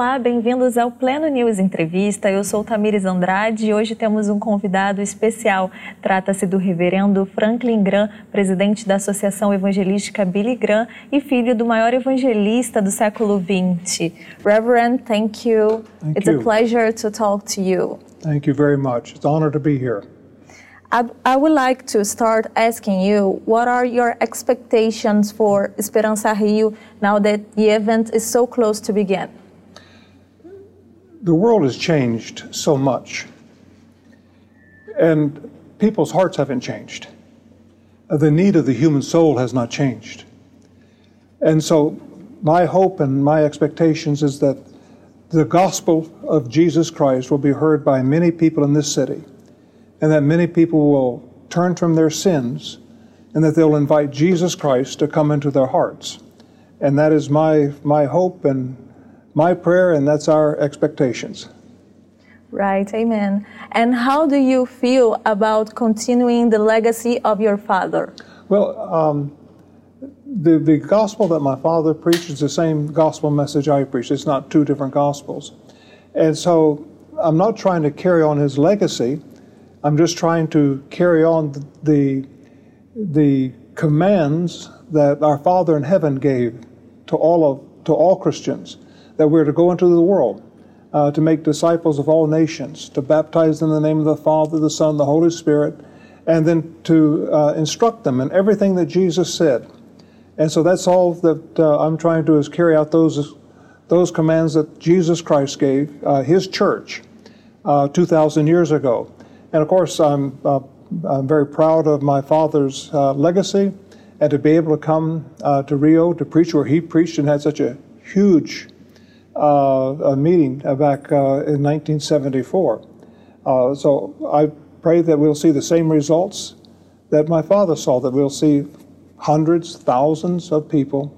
Olá, bem-vindos ao Pleno News Entrevista. Eu sou Tamires Andrade e hoje temos um convidado especial. Trata-se do reverendo Franklin Graham, presidente da Associação Evangelística Billy Graham e filho do maior evangelista do século XX. Reverend, thank you. Thank It's you. a pleasure to talk to you. Thank you very much. It's an honor to be here. I, I would like to start asking you what are your expectations for Esperança Rio now that the event is so close to begin? The world has changed so much, and people's hearts haven't changed. The need of the human soul has not changed. And so, my hope and my expectations is that the gospel of Jesus Christ will be heard by many people in this city, and that many people will turn from their sins, and that they'll invite Jesus Christ to come into their hearts. And that is my, my hope and my prayer, and that's our expectations. Right, amen. And how do you feel about continuing the legacy of your father? Well, um, the, the gospel that my father preached is the same gospel message I preach. It's not two different gospels. And so I'm not trying to carry on his legacy. I'm just trying to carry on the, the commands that our Father in heaven gave to all of to all Christians that we're to go into the world uh, to make disciples of all nations, to baptize them in the name of the Father, the Son, the Holy Spirit, and then to uh, instruct them in everything that Jesus said. And so that's all that uh, I'm trying to do is carry out those those commands that Jesus Christ gave uh, His church uh, 2,000 years ago. And of course, I'm uh, I'm very proud of my father's legacy, and to be able to come to Rio to preach where he preached and had such a huge a meeting uh, back uh, in 1974. Uh, so I pray that we'll see the same results that my father saw, that we'll see hundreds, thousands of people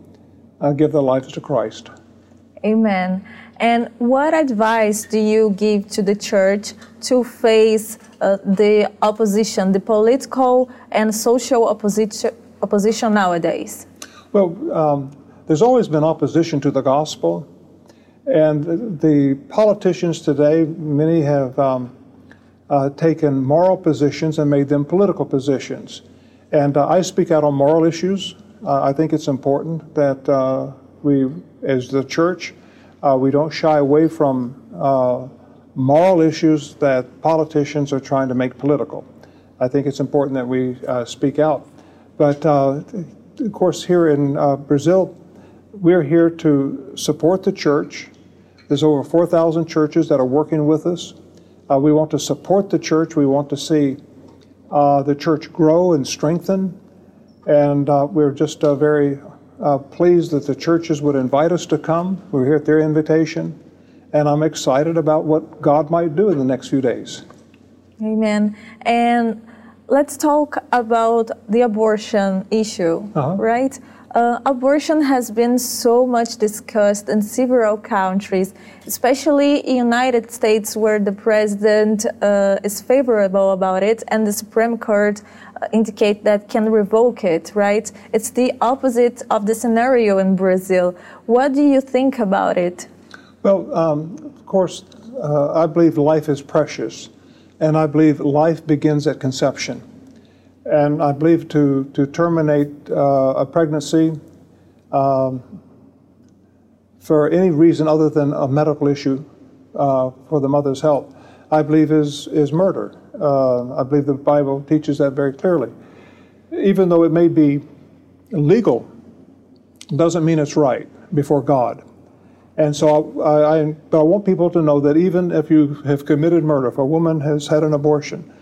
uh, give their lives to Christ. Amen. And what advice do you give to the church to face uh, the opposition, the political and social opposition, opposition nowadays? Well, um, there's always been opposition to the gospel, and the politicians today, many have um, uh, taken moral positions and made them political positions. And uh, I speak out on moral issues. Uh, I think it's important that uh, we, as the church, uh, we don't shy away from uh, moral issues that politicians are trying to make political. I think it's important that we speak out. But of course, here in Brazil, we're here to support the church. There's over 4,000 churches that are working with us. Uh, we want to support the church. We want to see uh, the church grow and strengthen. And uh, we're just uh, very uh, pleased that the churches would invite us to come. We're here at their invitation. And I'm excited about what God might do in the next few days. Amen. And let's talk about the abortion issue, Uh-huh. right? Uh, abortion has been so much discussed in several countries, especially in United States, where the president uh, is favorable about it, and the Supreme Court uh, indicate that can revoke it. Right? It's the opposite of the scenario in Brazil. What do you think about it? Well, um, of course, uh, I believe life is precious, and I believe life begins at conception. And I believe to, to terminate uh, a pregnancy um, for any reason other than a medical issue uh, for the mother's health, I believe is, is murder. Uh, I believe the Bible teaches that very clearly. Even though it may be legal, doesn't mean it's right before God. And so I, I, I want people to know that even if you have committed murder, if a woman has had an abortion,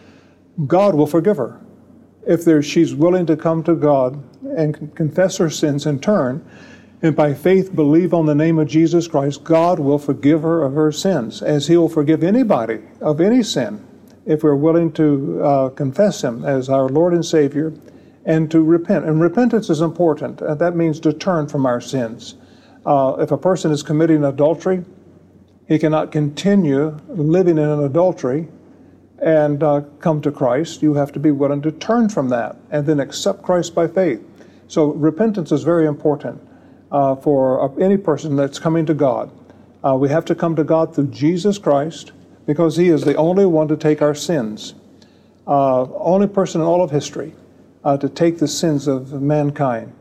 God will forgive her. If there, she's willing to come to God and con- confess her sins and turn, and by faith believe on the name of Jesus Christ, God will forgive her of her sins, as He will forgive anybody of any sin if we're willing to uh, confess Him as our Lord and Savior and to repent. And repentance is important. and that means to turn from our sins. Uh, if a person is committing adultery, he cannot continue living in an adultery and uh, come to Christ. You have to be willing to turn from that and then accept Christ by faith. So repentance is very important uh, for uh, any person that's coming to God. Uh, we have to come to God through Jesus Christ because He is the only one to take our sins. Uh, only person in all of history uh, to take the sins of mankind.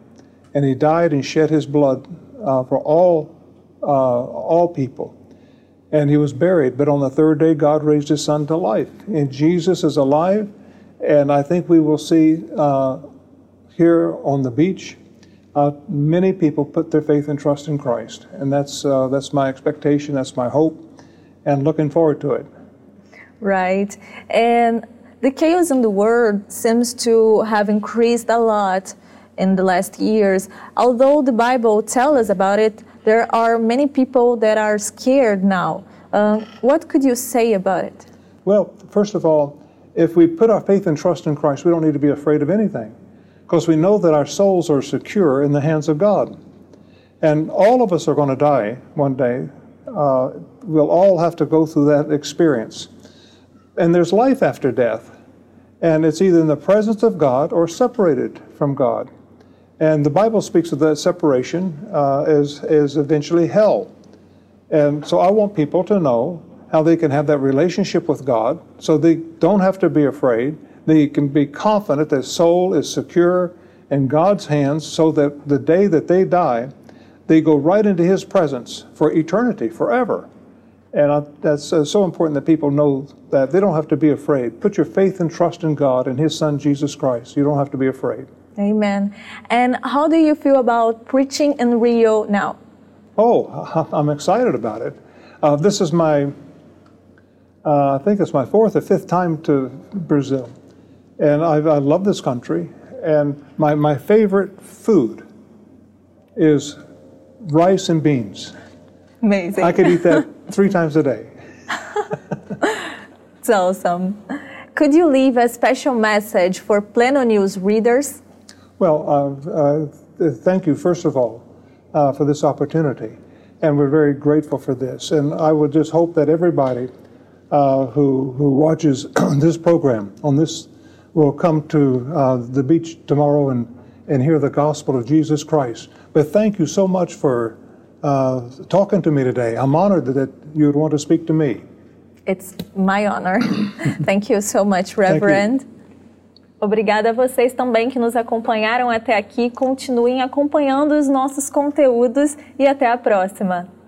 And He died and shed His blood for all, all people. And He was buried, but on the third day, God raised His Son to life. And Jesus is alive, and I think we will see uh, here on the beach uh, many people put their faith and trust in Christ, and that's uh, that's my expectation, that's my hope, and looking forward to it. Right, and the chaos in the world seems to have increased a lot in the last years. Although the Bible tells us about it, there are many people that are scared now. Uh, what could you say about it? Well, first of all, if we put our faith and trust in Christ, we don't need to be afraid of anything because we know that our souls are secure in the hands of God. And all of us are going to die one day. Uh, we'll all have to go through that experience. And there's life after death. And it's either in the presence of God or separated from God. And the Bible speaks of that separation uh, as, as eventually hell. And so I want people to know how they can have that relationship with God so they don't have to be afraid they can be confident that soul is secure in God's hands so that the day that they die, they go right into His presence for eternity, forever. And I, that's uh, so important that people know that they don't have to be afraid. Put your faith and trust in God and His Son, Jesus Christ. You don't have to be afraid. Amen. And how do you feel about preaching in Rio now? Oh, I'm excited about it. Uh, this is my, uh, I think it's my fourth or fifth time to Brazil. And I, I love this country. And my, my favorite food is rice and beans. Amazing. I could eat that three times a day. it's awesome. Could you leave a special message for Pleno News readers? Well, uh, uh, thank you, first of all, uh, for this opportunity. And we're very grateful for this. And I would just hope that everybody uh, who, who watches this program on this will come to uh, the beach tomorrow and, and hear the gospel of Jesus Christ. But thank you so much for uh, talking to me today. I'm honored that you would want to speak to me. It's my honor. thank you so much, Reverend. Obrigada a vocês também que nos acompanharam até aqui. Continuem acompanhando os nossos conteúdos e até a próxima.